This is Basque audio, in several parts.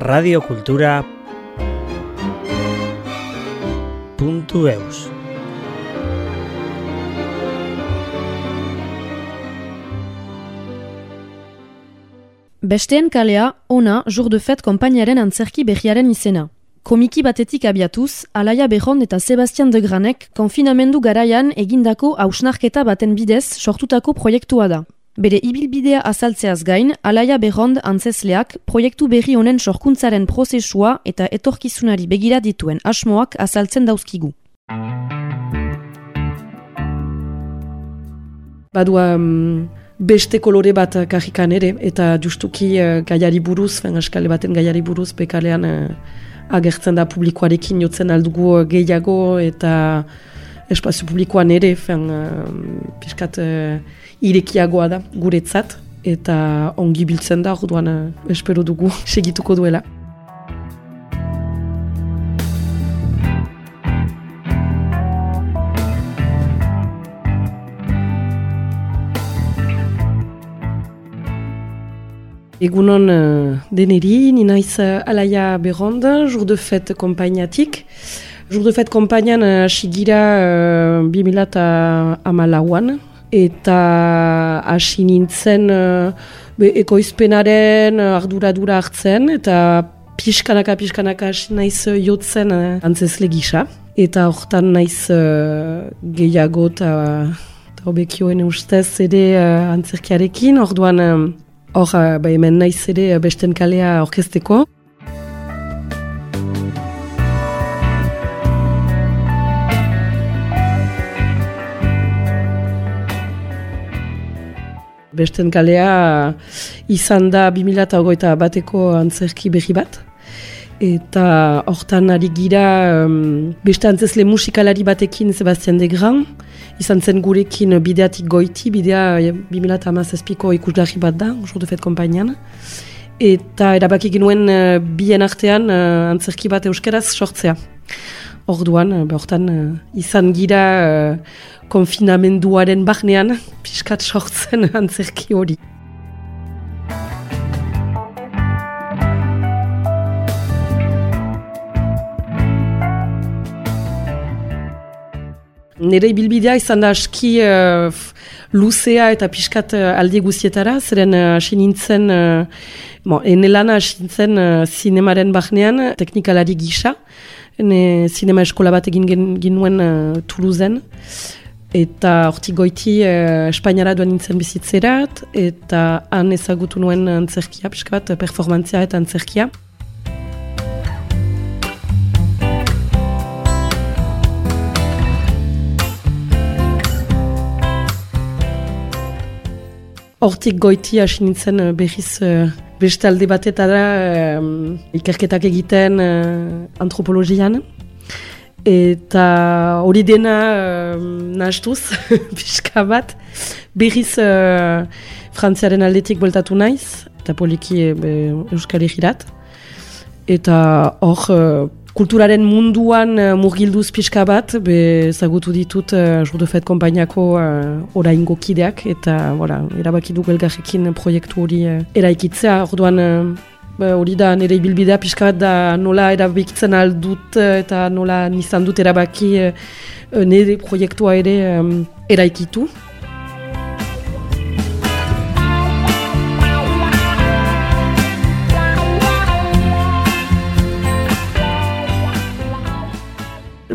radiokultura puntu eus. Besteen kalea, ona, jour de fet kompainaren antzerki behiaren izena. Komiki batetik abiatuz, Alaia Behon eta Sebastian de Granek konfinamendu garaian egindako hausnarketa baten bidez sortutako proiektua da. Bere ibilbidea azaltzeaz gain, Alaia Behond antzesleak proiektu berri honen sorkuntzaren prozesua eta etorkizunari begira dituen asmoak azaltzen dauzkigu. Badua um, beste kolore bat kajikan ere, eta justuki uh, gaiari buruz, askale baten gaiari buruz, bekalean uh, agertzen da publikoarekin jotzen aldugu gehiago, eta espazio publikoan ere, fen uh, piskat uh, irekiagoa da guretzat, eta ongi biltzen da, orduan uh, espero dugu segituko duela. Egunon uh, deneri, ni naiz uh, Alaia Berrond, jour de fête kompainatik. Jour de fête kompainan uh, sigira uh, 2000 amalauan, eta hasi nintzen uh, ekoizpenaren arduradura hartzen, eta pixkanaka pixkanaka hasi naiz uh, jotzen uh, antzesle gisa. Eta hortan naiz uh, gehiago eta hobekioen ustez ere uh, antzerkiarekin, orduan Hor, ba, hemen naiz ere besten kalea orkesteko. Besten kalea izan da 2008 bateko antzerki berri bat. Eta hortan ari gira um, beste antzesle musikalari batekin Sebastian de Gran. Izan zen gurekin bideatik goiti, bidea 2008ko ikusgarri bat da, jour de fet kompainian. Eta erabaki genuen uh, bien artean uh, antzerki bat euskeraz sortzea. Orduan, hortan uh, izan gira uh, konfinamenduaren bahnean, piskat sortzen antzerki hori. Nire bilbidea izan da aski uh, luzea eta pixkat uh, aldi guzietara, zeren hasi uh, nintzen, uh, bon, ene hasi nintzen uh, zinemaren bahnean, teknikalari gisa, ene zinema eskola bat egin ginuen uh, Toulouzen, eta hortik goiti uh, Espainiara duen nintzen bizitzerat, eta han ezagutu nuen antzerkia, pixkat, performantzia eta antzerkia. Hortik goiti hasi nintzen uh, berriz uh, beste alde batetara uh, ikerketak egiten uh, antropologian. Eta hori dena uh, nahastuz, pixka bat, berriz uh, frantziaren aldetik boltatu naiz, eta poliki uh, euskal egirat. Eta hor kulturaren munduan uh, murgilduz pixka bat, be zagutu ditut uh, Jour de Fête kompainako uh, oraingo kideak, eta voilà, erabaki dugu elgarrekin proiektu hori uh, eraikitzea, orduan hori da nire ibilbidea pixka bat da nola erabikitzen aldut eta nola nizan dut erabaki uh, nire proiektua ere um, eraikitu.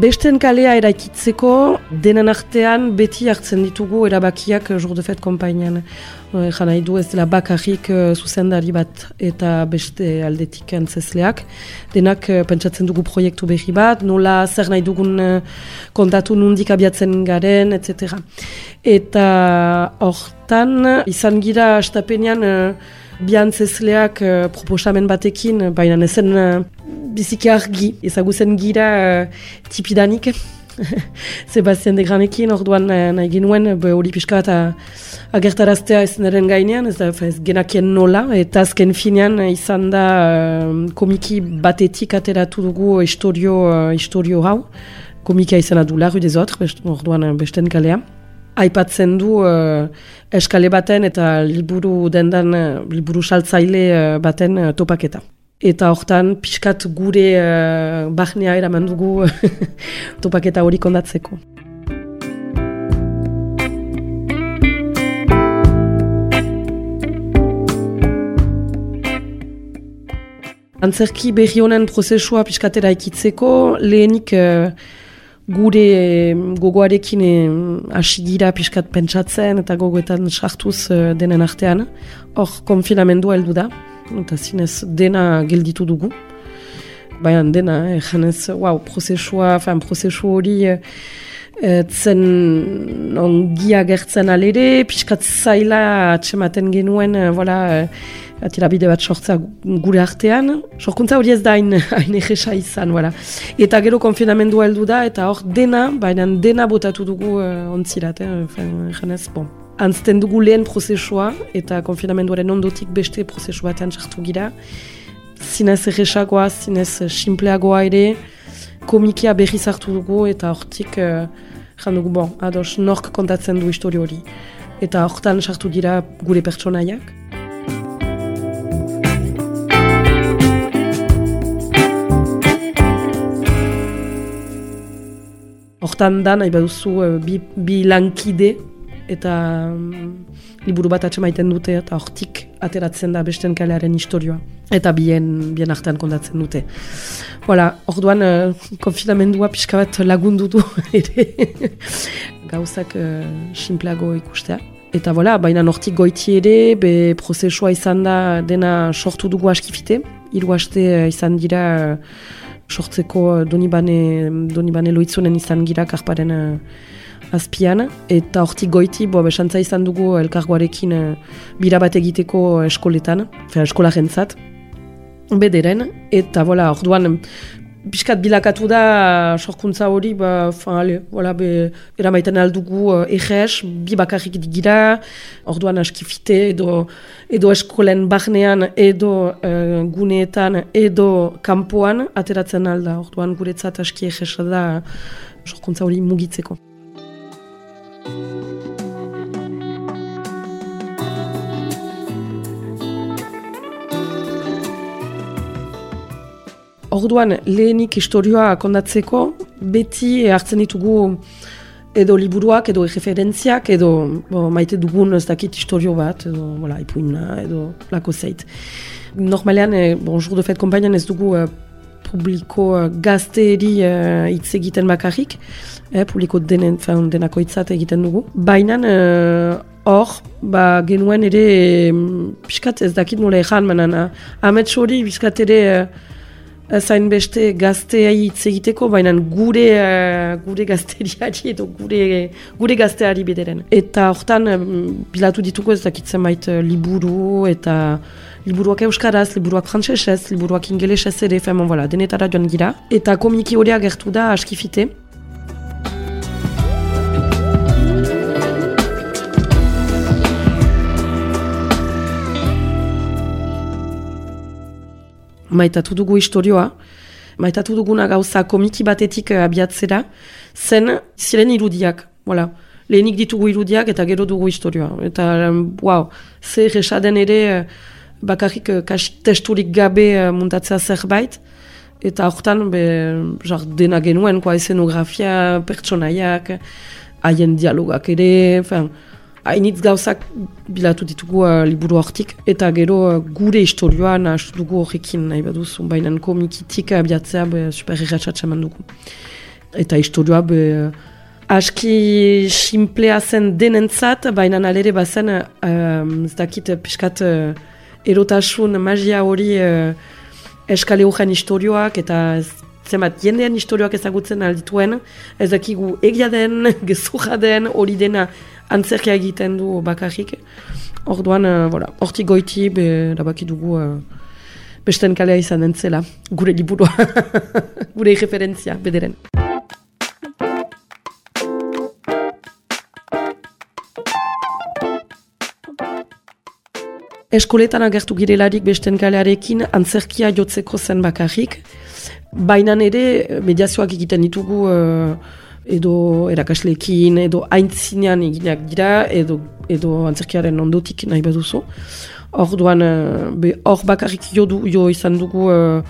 Besten kalea eraikitzeko denan artean beti hartzen ditugu erabakiak Jour de Fête kompainan. Ejan nahi du ez dela bakarrik uh, zuzendari bat eta beste aldetik antzesleak. Denak uh, pentsatzen dugu proiektu berri bat, nola zer nahi dugun uh, kontatu nundik abiatzen garen, etc. Eta hortan izan gira astapenean uh, biantzesleak uh, proposamen batekin, baina ezen biziki argi, ezaguzen gira uh, tipidanik, Sebastian de Granekin, orduan uh, nahi genuen, hori pixka bat uh, agertaraztea ez naren gainean, ez, ez genakien nola, eta azken finean izan da komiki batetik ateratu dugu historio, historio hau, komika izan adu larru dezotr, orduan uh, besten kalea aipatzen du uh, eskale baten eta liburu dendan, liburu saltzaile baten topaketa. Eta hortan pixkat gure uh, bahnea eraman dugu topaketa hori kondatzeko. Antzerki berri honen prozesua pixkatera ikitzeko, lehenik uh, gure gogoarekin hasi gira pixkat pentsatzen eta gogoetan sartuz uh, denen artean. Hor, konfinamendua heldu da eta zinez dena gelditu dugu. Baina dena, eh, janez, wow, prozesua, fan, prozesu hori eh, zen ongia gertzen alere, pixkat zaila atxematen genuen, eh, voilà, atira bide bat sortza gure artean. Sorkuntza hori ez da hain, hain egesa izan, voilà. Eta gero konfinamendu heldu da, eta hor dena, baina dena botatu dugu uh, ontzirat, eh, janez, bon antzten dugu lehen prozesua eta konfinamenduaren ondotik beste prozesu batean sartu gira. Zinez egesagoa, zinez simpleagoa ere, komikia berri zartu dugu eta hortik uh, dugu, bon, ados, nork kontatzen du histori hori. Eta hortan sartu dira gure pertsonaiak. Hortan da, nahi baduzu, uh, bi, bi lankide eta mm, liburu bat atxemaiten dute eta hortik ateratzen da besten kalearen historioa eta bien, bien artean kondatzen dute. Voilà, orduan uh, konfinamendua pixka bat lagundu du ere gauzak uh, simpleago ikustea. Eta voilà, baina nortik goiti ere, be prozesua izan da dena sortu dugu askifite. Hiru aste uh, izan dira sortzeko donibane, donibane loitzunen izan gira karparen azpian, eta hortik goiti, bo, besantza izan dugu elkargoarekin e, bira bat egiteko eskoletan, fea eskola jentzat, bederen, eta bola, orduan, Biskat bilakatu da sorkuntza hori, ba, fan, ale, wala, be, eramaiten aldugu uh, eges, bi bakarrik digira, orduan askifite, edo, edo eskolen bahnean, edo uh, guneetan, edo kanpoan ateratzen alda, orduan guretzat aski eges da sorkuntza hori mugitzeko. Orduan, lehenik historioa kondatzeko, beti hartzen ditugu edo liburuak, edo referentziak, edo bo, maite dugun ez dakit historio bat, edo voilà, ipuina, edo lako zeit. Normalean, eh, bon, jour de fet kompainan ez dugu eh, publiko uh, gazteeri uh, hitz egiten bakarrik, eh, publiko denen, fan, denako hitzat egiten dugu. Baina hor, ba, genuen ere, um, piskat ez dakit nola ezan, manan, uh, hori piskat ere, zain beste gaztea hitz egiteko, baina gure uh, gure gazteriari edo gure, gure gazteari bederen. Eta hortan, bilatu dituko ez dakitzen bait liburu eta liburuak euskaraz, liburuak frantzesez, liburuak ingelesez ere, femen, voilà, denetara joan gira. Eta komiki hori agertu da askifite. maitatu dugu historioa, maitatu duguna gauza komiki batetik uh, abiatzera, zen ziren irudiak, voilà. lehenik ditugu irudiak eta gero dugu historioa. Eta, um, wow, zer esaden ere, uh, bakarrik uh, testurik gabe uh, muntatzea zerbait, eta hortan, be, jar, dena genuen, koa, esenografia, pertsonaiak, haien dialogak ere, fin, hainitz gauzak bilatu ditugu uh, liburu hortik, eta gero uh, gure historioa nahastu dugu horrekin nahi baduzu, baina komikitik abiatzea be, super erratxatxa dugu. Eta historioa be, aski simplea zen denentzat, baina nalere bazen, uh, ez dakit piskat uh, erotasun magia hori uh, eskale horren historioak, eta zenbat jendean historioak ezagutzen aldituen, ez dakigu egia den, gezurra den, hori dena antzerkia egiten du bakarrik. Orduan, uh, voilà, hortik goiti, be, labaki dugu uh, besten kalea izan entzela, gure liburua, gure referentzia, bederen. Eskoletan agertu girelarik besten kalearekin antzerkia jotzeko zen bakarrik. Baina ere mediazioak egiten ditugu uh, edo erakasleekin, edo aintzinean eginak dira, edo, edo antzerkiaren ondotik nahi baduzu. Orduan, hor bakarrik jo, du, jo izan dugu uh,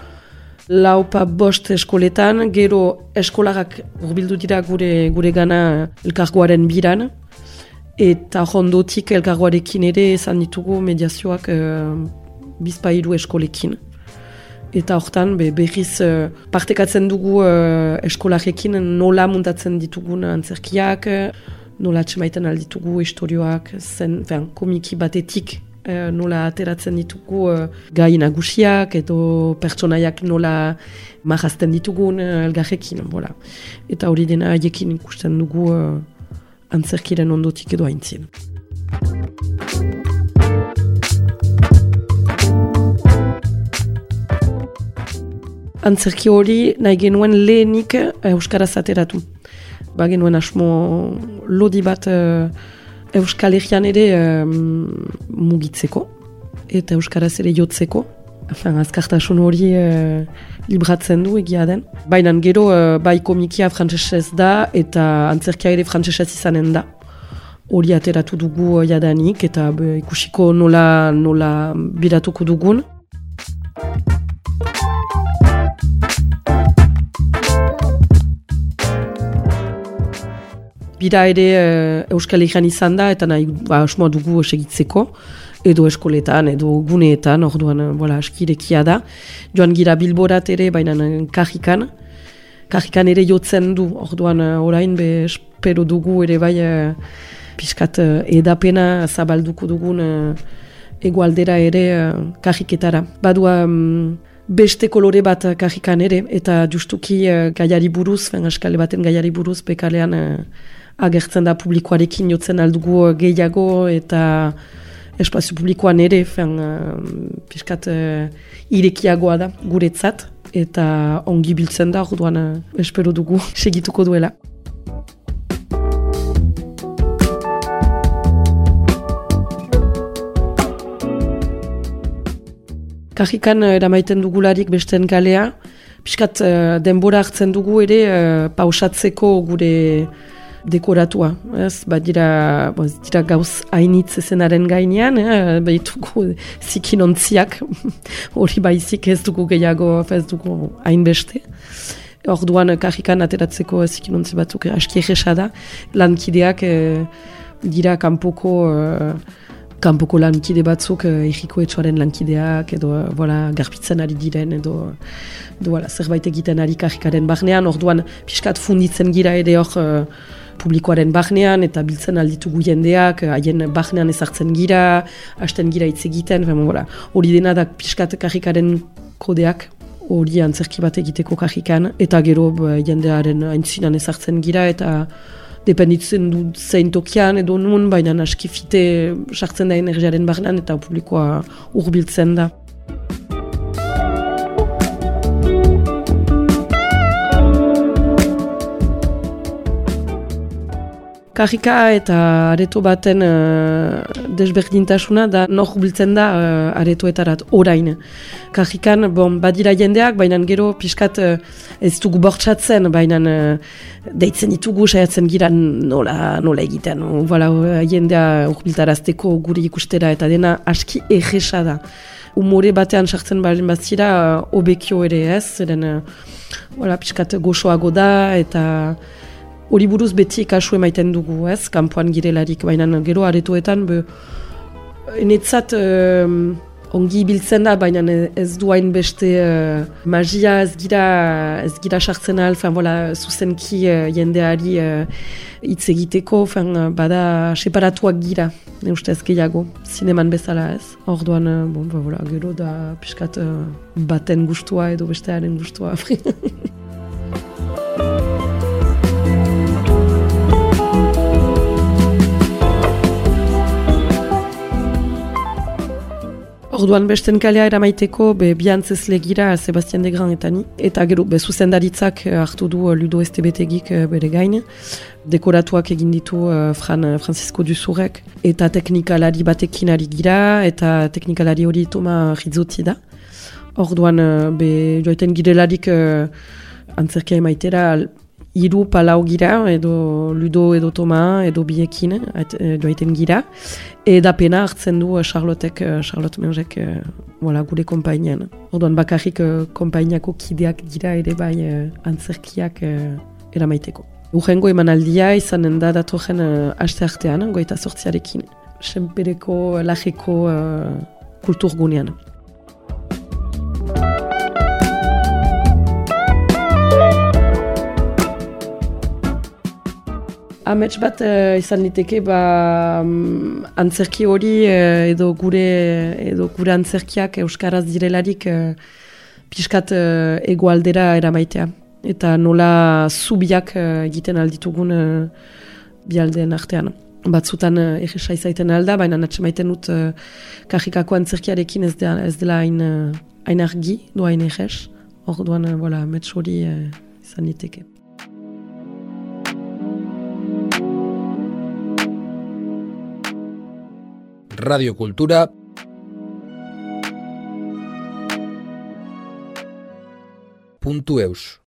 laupa bost eskoletan, gero eskolagak urbildu dira gure, gure gana elkargoaren biran, eta hondotik elkargoarekin ere izan ditugu mediazioak uh, bizpailu eskolekin. Eta hortan be, berriz uh, partekatzen dugu uh, eskolarekin nola muntatzen ditugun antzerkiak, nola txemaiten alditugu historioak, zen, fen, komiki batetik uh, nola ateratzen ditugu uh, gai nagusiak edo pertsonaiak nola marrazten ditugun elgarrekin. Bola. Eta hori dena haiekin ikusten dugu uh, antzerkiren ondotik edo haintzien. antzerki hori nahi genuen lehenik uh, Euskaraz ateratu. Ba genuen asmo lodi bat uh, Euskal Herrian ere mugitzeko eta Euskaraz ere jotzeko. Afan, azkartasun hori uh, libratzen du egia den. Baina gero uh, bai komikia frantzesez da eta antzerkia ere frantzesez izanen da. Hori ateratu dugu jadanik eta ikusiko nola, nola biratuko dugun. bira ere uh, Euskal Herrian izan da, eta nahi ba, dugu segitzeko, edo eskoletan, edo guneetan, orduan, voilà, askirekia da. Joan gira bilborat ere, baina kajikan. Kajikan ere jotzen du, orduan, orain, be, espero dugu ere bai, uh, pixkat uh, edapena zabalduko dugun uh, egualdera ere kajiketara. Badua, um, beste kolore bat kajikan ere, eta justuki gaiari buruz, askale baten gaiari buruz, bekalean agertzen da publikoarekin jotzen aldugu gehiago eta espazio publikoan ere fen, uh, piskat uh, irekiagoa da guretzat eta ongi biltzen da orduan uh, espero dugu segituko duela. Kajikan eramaiten dugularik besten galea, piskat denbora hartzen dugu ere pausatzeko gure dekoratua. Ez, ba dira, bo, dira gauz hainitz ezenaren gainean, eh, behitugu zikinontziak, hori baizik ez dugu gehiago, ez dugu hainbeste. Orduan kajikan ateratzeko zikinontzi batzuk aski egesa da. Lankideak eh, dira kanpoko eh, kanpoko lankide batzuk eh, egiko etxoaren lankideak edo voilà, garbitzen ari diren edo, edo voilà, zerbait egiten ari kajikaren barnean. Orduan pixkat funditzen gira ere hor publikoaren bahnean eta biltzen alditugu jendeak, haien bahnean ezartzen gira, hasten gira hitz egiten, hori dena da piskat kajikaren kodeak, hori antzerki bat egiteko kajikan, eta gero jendearen aintzinan ezartzen gira, eta dependitzen du zein tokian edo nun, baina askifite sartzen da energiaren bahnean eta publikoa urbiltzen da. Kajika eta areto baten uh, desberdintasuna da nor biltzen da uh, aretoetarat orain. Kajikan, bon, badira jendeak, baina gero pixkat uh, ez dugu bortxatzen, baina uh, deitzen ditugu saiatzen gira nola, nola egiten. Voilà, jendea urbiltarazteko guri ikustera eta dena aski egesa da. Umore batean sartzen balen bazira, uh, obekio ere ez, zeren uh, voilà, pixkat goxoago da eta hori buruz beti kasu emaiten dugu, ez, kanpoan girelarik, baina gero aretoetan, be, enetzat ongi biltzen da, baina ez duain beste uh, magia ez gira, ez gira sartzen ahal, fan, bola, zuzenki uh, jendeari uh, hitz egiteko, fan, bada separatuak gira, ne uste ez gehiago, zineman bezala ez. Orduan, uh, bon, ba, bola, gero da, piskat, baten gustua edo bestearen gustua. Orduan besten kalea eramaiteko be biantzez legira Sebastian de Gran eta gero, be zuzendaritzak eh, hartu du eh, Ludo Estebetegik eh, bere gain. Dekoratuak egin ditu Fran Francisco Duzurek. Eta teknikalari batekin ari gira, eta teknikalari hori Toma Rizzotti da. Orduan, be joiten girelarik uh, antzerkia emaitera hiru palau gira, edo Ludo edo Toma, edo biekin, edo aiten gira. Eda pena hartzen du uh, Charlotek, uh, Charlotte Mengek, voilà, gure kompainian. Orduan bakarrik uh, kompainiako kideak gira ere bai uh, antzerkiak uh, eramaiteko. Urrengo emanaldia izanen da datorren uh, aste artean, goita sortziarekin. Senpereko, lajeko uh, kulturgunean. Amets bat uh, izan liteke ba, um, antzerki hori uh, edo gure edo gure antzerkiak euskaraz direlarik uh, pixkat uh, egoaldera eramaitea. Eta nola zubiak uh, egiten alditugun uh, bialdeen artean. Batzutan uh, egisa izaiten alda, baina natxe maiten dut uh, kajikako antzerkiarekin ez, de, ez dela hain, uh, argi, du hain eges. Orduan, uh, voilà, hori uh, izan liteke. Radio Cultura. Punto Eus.